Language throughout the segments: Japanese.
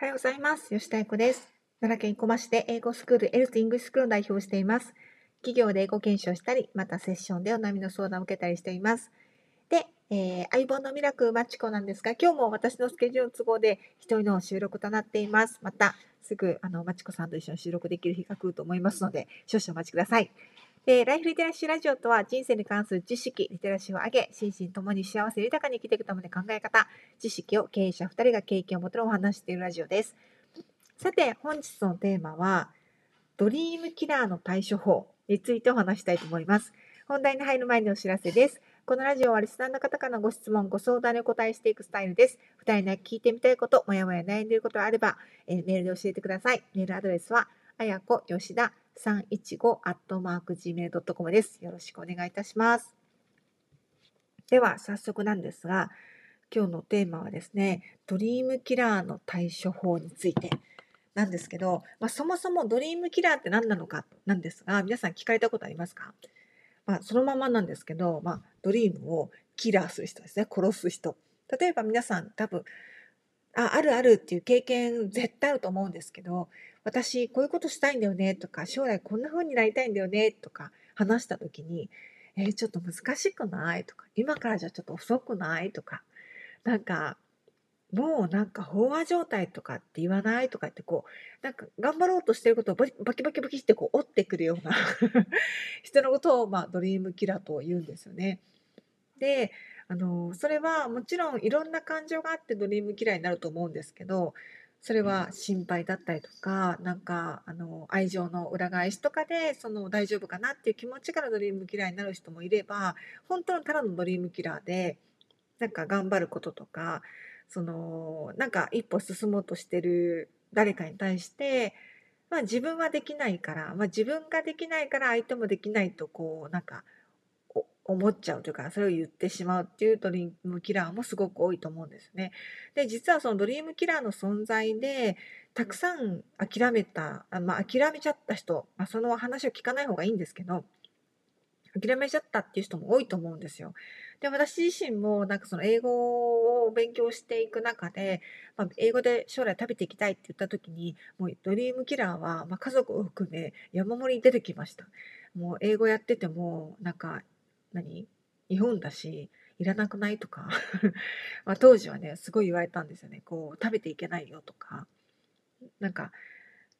おはようございます。吉田英子です。奈良県小町で英語スクールエルツイングスクールを代表しています。企業で英語研修をしたり、またセッションでお悩みの相談を受けたりしています。で、えー相棒のミラクルマチコなんですが、今日も私のスケジュールの都合で一人の収録となっています。またすぐあのマチコさんと一緒に収録できる日が来ると思いますので、少々お待ちください。でライフリテラシーラジオとは人生に関する知識、リテラシーを上げ、心身ともに幸せ豊かに生きていくための考え方、知識を経営者2人が経験をもとにお話しているラジオです。さて、本日のテーマは、ドリームキラーの対処法についてお話したいと思います。本題に入る前にお知らせです。このラジオはリスナーの方からのご質問、ご相談にお答えしていくスタイルです。2人に聞いてみたいこと、もやもや悩んでいることがあれば、えメールで教えてください。メールアドレスは、あやこよしだ315アットマーク Gmail.com です。よろしくお願いいたします。では、早速なんですが、今日のテーマはですね、ドリームキラーの対処法についてなんですけど、まあ、そもそもドリームキラーって何なのかなんですが、皆さん聞かれたことありますか、まあ、そのままなんですけど、まあ、ドリームをキラーする人ですね、殺す人。例えば皆さん多分、あ、あるあるっていう経験絶対あると思うんですけど、私こういうことしたいんだよねとか、将来こんな風になりたいんだよねとか話した時に、えーちょっと難しくないとか、今からじゃちょっと遅くないとか、なんか、もうなんか飽和状態とかって言わないとかってこう、なんか頑張ろうとしてることをバキバキバキバキってこう折ってくるような 人のことをまあドリームキラーと言うんですよね。で、あの、それはもちろんいろんな感情があってドリームキラーになると思うんですけど、それは心配だったりとか、なんかあの愛情の裏返しとかでその大丈夫かなっていう気持ちからドリームキラーになる人もいれば、本当のただのドリームキラーで、なんか頑張ることとか、そのなんか一歩進もうとしてる誰かに対して、まあ、自分はできないから、まあ、自分ができないから相手もできないとこうなんかお思っちゃうというかそれを言ってしまうっていうドリームキラーもすごく多いと思うんですね。で実はそのドリームキラーの存在でたくさん諦めた、あまあ、諦めちゃった人、まあ、その話を聞かない方がいいんですけど諦めちゃったっていう人も多いと思うんですよ。で私自身もなんかその英語を勉強していく中で、まあ、英語で将来食べていきたいって言った時にもうドリームキラーは、まあ、家族を含め山盛りに出てきました。もう英語やっててもなんか何？日本だしいらなくない？とか。まあ当時はねすごい言われたんですよね。こう食べていけないよとか。なんか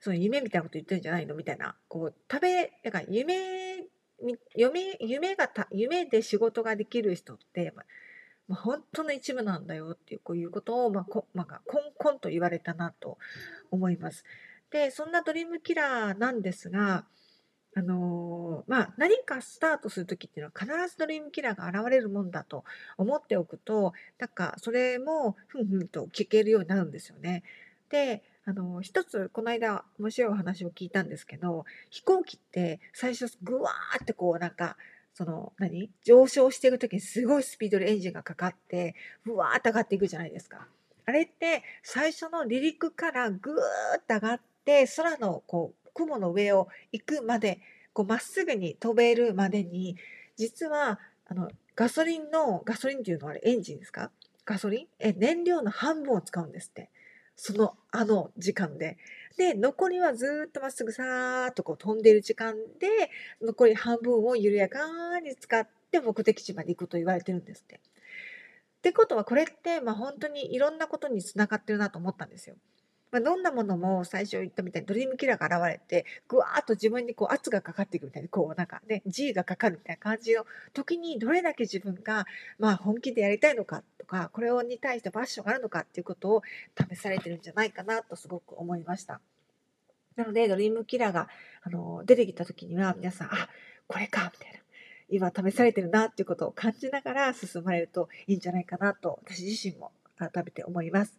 その夢みたいなこと言ってるんじゃないの？みたいな。こう食べなんか夢夢夢がた夢で仕事ができる人って、まあまあ、本当の一部なんだよっていうこういうことを、まあこまあ、コンコンと言われたなと思います。でそんなドリームキラーなんですが、あのーまあ、何かスタートする時っていうのは必ずドリームキラーが現れるもんだと思っておくとなんかそれもふんふんと聞けるようになるんですよね。であの一つこの間面白いお話を聞いたんですけど飛行機って最初ぐわーってこうなんかその何上昇していく時にすごいスピードでエンジンがかかってふわーって上がっていくじゃないですか。あれって最初の離陸からぐーっと上がって空のこ雲の上を行くまでこうまっすぐに飛べるまでに実はあのガソリンのガソリンっていうのはあれエンジンですか？ガソリン？え燃料の半分を使うんですって。そのあの時間で。で残りはずっとまっすぐさーっとこう飛んでいる時間で残り半分を緩やかに使って目的地まで行くと言われてるんですって。ってことはこれってまあ本当にいろんなことにつながってるなと思ったんですよ。まあ、どんなものも最初言ったみたいにドリームキラーが現れてぐわーっと自分にこう圧がかかっていくみたいなこうなんかね G がかかるみたいな感じの時にどれだけ自分がまあ本気でやりたいのかとかこれに対してパッションがあるのかっていうことを試されてるんじゃないかなとすごく思いました。なのでドリームキラーがあの出てきた時には皆さんあこれかみたいな今試されてるなっていうことを感じながら進まれるといいんじゃないかなと私自身も改めて思います。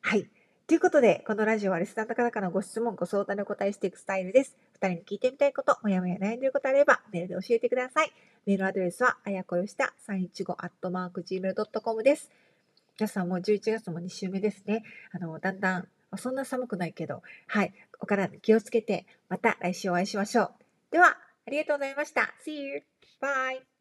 はい。ということで、このラジオはリスナーの方からのご質問、ご相談にお答えしていくスタイルです。二人に聞いてみたいこと、もやもや悩んでいることあれば、メールで教えてください。メールアドレスは、あやこよした315アットマーク Gmail.com です。皆さんもう11月も2週目ですね。あの、だんだん、そんな寒くないけど、はい、お体に気をつけて、また来週お会いしましょう。では、ありがとうございました。See you! Bye!